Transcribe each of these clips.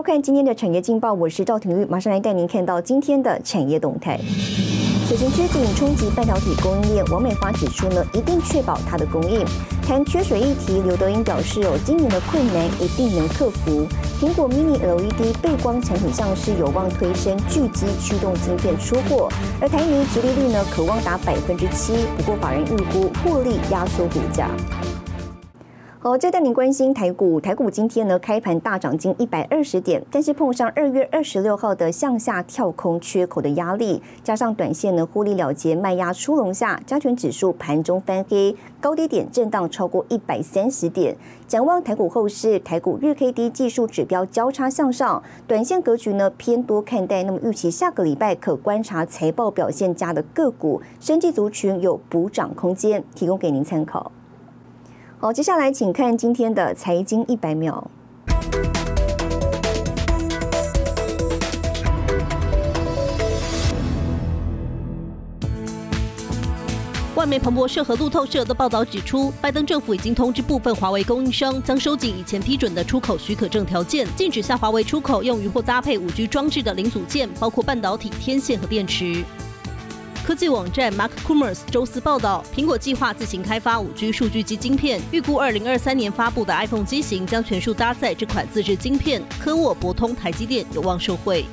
收看今天的产业劲报，我是赵廷玉，马上来带您看到今天的产业动态。水情吃紧冲击半导体供应链，王美华指出呢，一定确保它的供应。谈缺水议题，刘德英表示哦，今年的困难一定能克服。苹果 Mini LED 背光产品上市有望推升巨基驱动晶片出货，而台泥直利率呢，可望达百分之七，不过法人预估获利压缩股价。好，再带您关心台股。台股今天呢开盘大涨近一百二十点，但是碰上二月二十六号的向下跳空缺口的压力，加上短线呢获利了结卖压出笼下，加权指数盘中翻黑，高低点震荡超过一百三十点。展望台股后市，台股日 K D 技术指标交叉向上，短线格局呢偏多看待。那么预期下个礼拜可观察财报表现佳的个股，升级族群有补涨空间，提供给您参考。好，接下来请看今天的财经一百秒。外媒彭博社和路透社的报道指出，拜登政府已经通知部分华为供应商将收紧以前批准的出口许可证条件，禁止向华为出口用于或搭配五 G 装置的零组件，包括半导体、天线和电池。科技网站 Mark c o o m e r s 周四报道，苹果计划自行开发 5G 数据机晶片，预估2023年发布的 iPhone 机型将全数搭载这款自制晶片。科沃、博通、台积电有望受惠。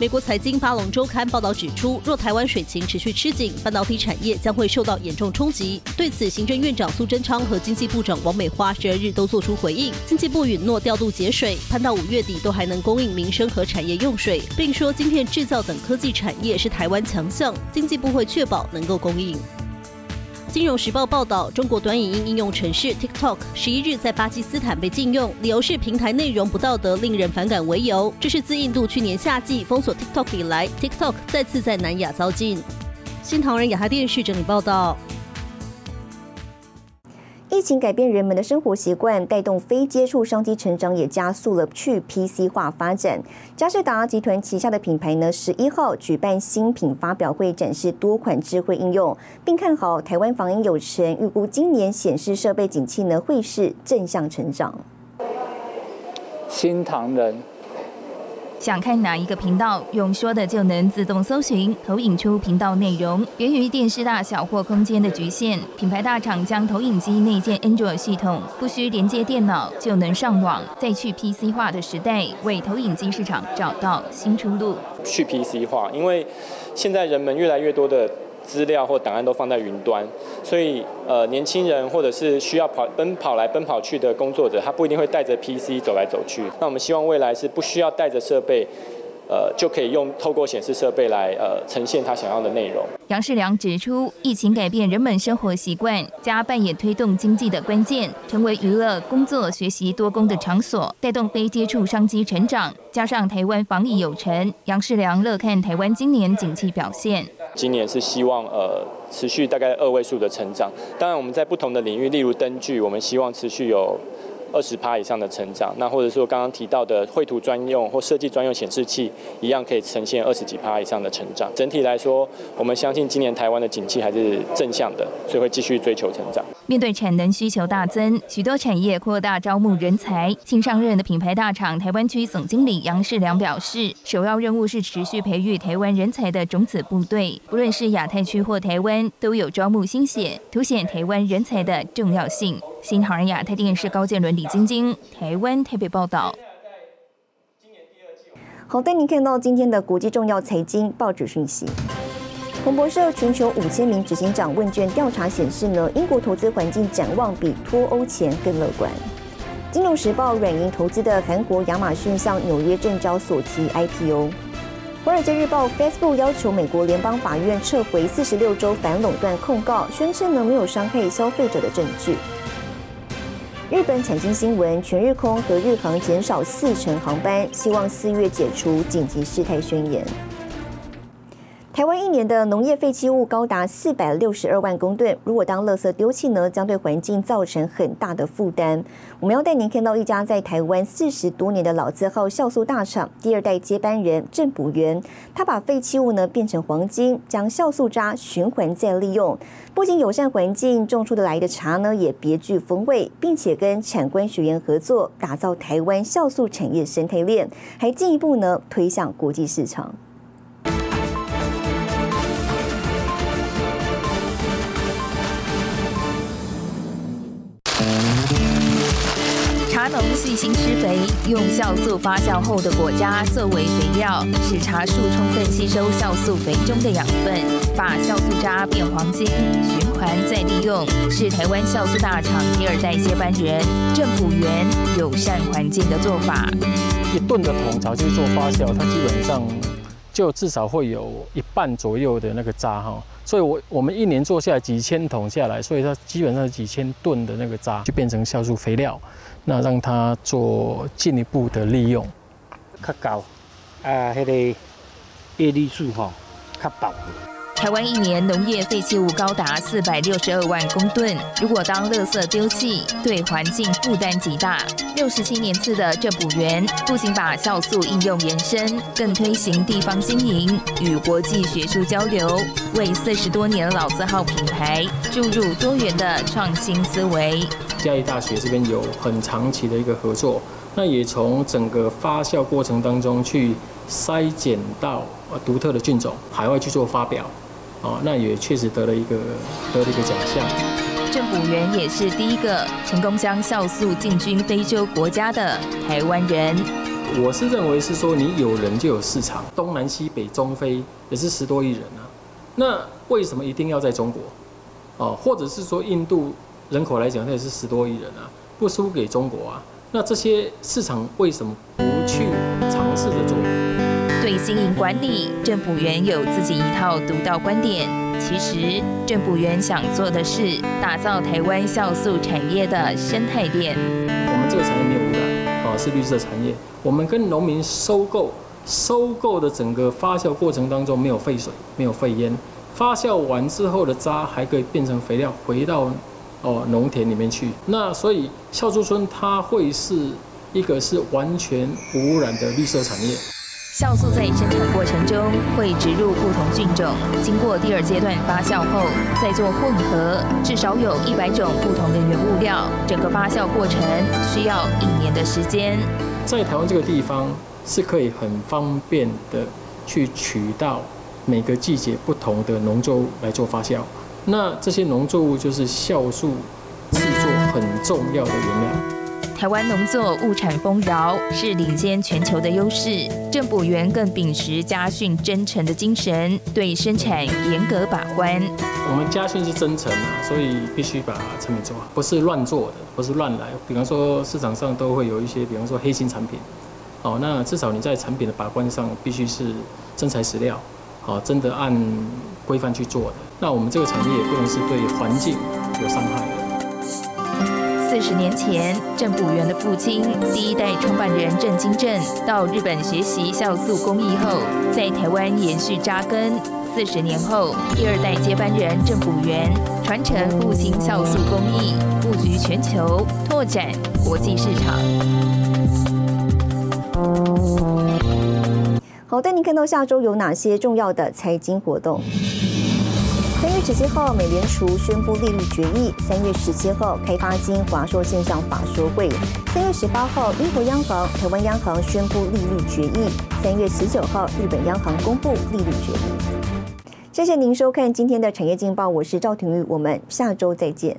美国财经巴龙周刊报道指出，若台湾水情持续吃紧，半导体产业将会受到严重冲击。对此，行政院长苏贞昌和经济部长王美花十二日都作出回应。经济部允诺调度节水，盼到五月底都还能供应民生和产业用水，并说晶片制造等科技产业是台湾强项，经济部会确保能够供应。金融时报报道，中国短影音应用城市 TikTok 十一日在巴基斯坦被禁用，理由是平台内容不道德、令人反感为由。这是自印度去年夏季封锁 TikTok 以来，TikTok 再次在南亚遭禁。新唐人雅哈电视整理报道。疫情改变人们的生活习惯，带动非接触商机成长，也加速了去 PC 化发展。嘉士达集团旗下的品牌呢，十一号举办新品发表会，展示多款智慧应用，并看好台湾防疫有成，预估今年显示设备景气呢会是正向成长。新唐人。想看哪一个频道，用说的就能自动搜寻，投影出频道内容。源于电视大小或空间的局限，品牌大厂将投影机内建 Android 系统，不需连接电脑就能上网。在去 PC 化的时代，为投影机市场找到新出路。去 PC 化，因为现在人们越来越多的。资料或档案都放在云端，所以呃，年轻人或者是需要跑奔跑来奔跑去的工作者，他不一定会带着 PC 走来走去。那我们希望未来是不需要带着设备。呃，就可以用透过显示设备来呃呈现他想要的内容。杨世良指出，疫情改变人们生活习惯，加扮演推动经济的关键，成为娱乐、工作、学习多工的场所，带动非接触商机成长。加上台湾防疫有成，杨世良乐看台湾今年景气表现。今年是希望呃持续大概二位数的成长。当然我们在不同的领域，例如灯具，我们希望持续有。二十趴以上的成长，那或者说刚刚提到的绘图专用或设计专用显示器，一样可以呈现二十几趴以上的成长。整体来说，我们相信今年台湾的景气还是正向的，所以会继续追求成长。面对产能需求大增，许多产业扩大招募人才。新上任的品牌大厂台湾区总经理杨世良表示，首要任务是持续培育台湾人才的种子部队，不论是亚太区或台湾，都有招募新血，凸显台湾人才的重要性。新唐人亚太电视高建伦、李晶晶，台湾台北报道。好，带您看到今天的国际重要财经报纸讯息。彭博社全球五千名执行长问卷调查显示呢，英国投资环境展望比脱欧前更乐观。金融时报软银投资的韩国亚马逊向纽约证交所提 IPO。华尔街日报 Facebook 要求美国联邦法院撤回四十六周反垄断控告，宣称呢没有伤害消费者的证据。日本产经新闻，全日空和日航减少四成航班，希望四月解除紧急事态宣言。台湾一年的农业废弃物高达四百六十二万公吨，如果当垃圾丢弃呢，将对环境造成很大的负担。我们要带您看到一家在台湾四十多年的老字号酵素大厂，第二代接班人郑补元，他把废弃物呢变成黄金，将酵素渣循环再利用，不仅友善环境，种出的来的茶呢也别具风味，并且跟产官学研合作，打造台湾酵素产业生态链，还进一步呢推向国际市场。茶农细心施肥，用酵素发酵后的果渣作为肥料，使茶树充分吸收酵素肥中的养分，把酵素渣变黄金，循环再利用，是台湾酵素大厂第二代接班人郑补元友善环境的做法。一吨的桶槽去做发酵，它基本上就至少会有一半左右的那个渣哈，所以我我们一年做下来几千桶下来，所以它基本上几千吨的那个渣就变成酵素肥料。那让它做进一步的利用，较高啊，迄个叶绿素吼较薄。台湾一年农业废弃物高达四百六十二万公吨，如果当垃圾丢弃，对环境负担极大。六十七年次的郑补园，不仅把酵素应用延伸，更推行地方经营与国际学术交流，为四十多年老字号品牌注入多元的创新思维。嘉义大学这边有很长期的一个合作，那也从整个发酵过程当中去筛检到独特的菌种，海外去做发表。哦，那也确实得了一个得了一个奖项。郑补元也是第一个成功将酵素进军非洲国家的台湾人。我是认为是说，你有人就有市场，东南西北中非也是十多亿人啊。那为什么一定要在中国？哦，或者是说印度人口来讲，它也是十多亿人啊，不输给中国啊。那这些市场为什么不去尝试着做？对经营管理，郑补元有自己一套独到观点。其实，郑补元想做的是打造台湾酵素产业的生态链。我们这个产业没有污染，啊，是绿色产业。我们跟农民收购，收购的整个发酵过程当中没有废水，没有废烟。发酵完之后的渣还可以变成肥料，回到哦农田里面去。那所以酵素村它会是一个是完全无污染的绿色产业。酵素在生产过程中会植入不同菌种，经过第二阶段发酵后再做混合，至少有一百种不同的原物料。整个发酵过程需要一年的时间。在台湾这个地方是可以很方便的去取到每个季节不同的农作物来做发酵。那这些农作物就是酵素制作很重要的原料。台湾农作物产丰饶，是领先全球的优势。郑补元更秉持家训真诚的精神，对生产严格把关。我们家训是真诚啊，所以必须把产品做好，不是乱做的，不是乱来。比方说市场上都会有一些，比方说黑心产品，哦，那至少你在产品的把关上必须是真材实料，好，真的按规范去做的。那我们这个产业不能是对环境有伤害。四十年前，郑补元的父亲，第一代创办人郑金正，到日本学习酵素工艺后，在台湾延续扎根。四十年后，第二代接班人郑补元传承父亲酵素工艺，布局全球，拓展国际市场。好，带您看到下周有哪些重要的财经活动。十七号，美联储宣布利率决议；三月十七号，开发金华硕线上法说会；三月十八号，英国央行、台湾央行宣布利率决议；三月十九号，日本央行公布利率决议。谢谢您收看今天的产业劲报，我是赵廷玉，我们下周再见。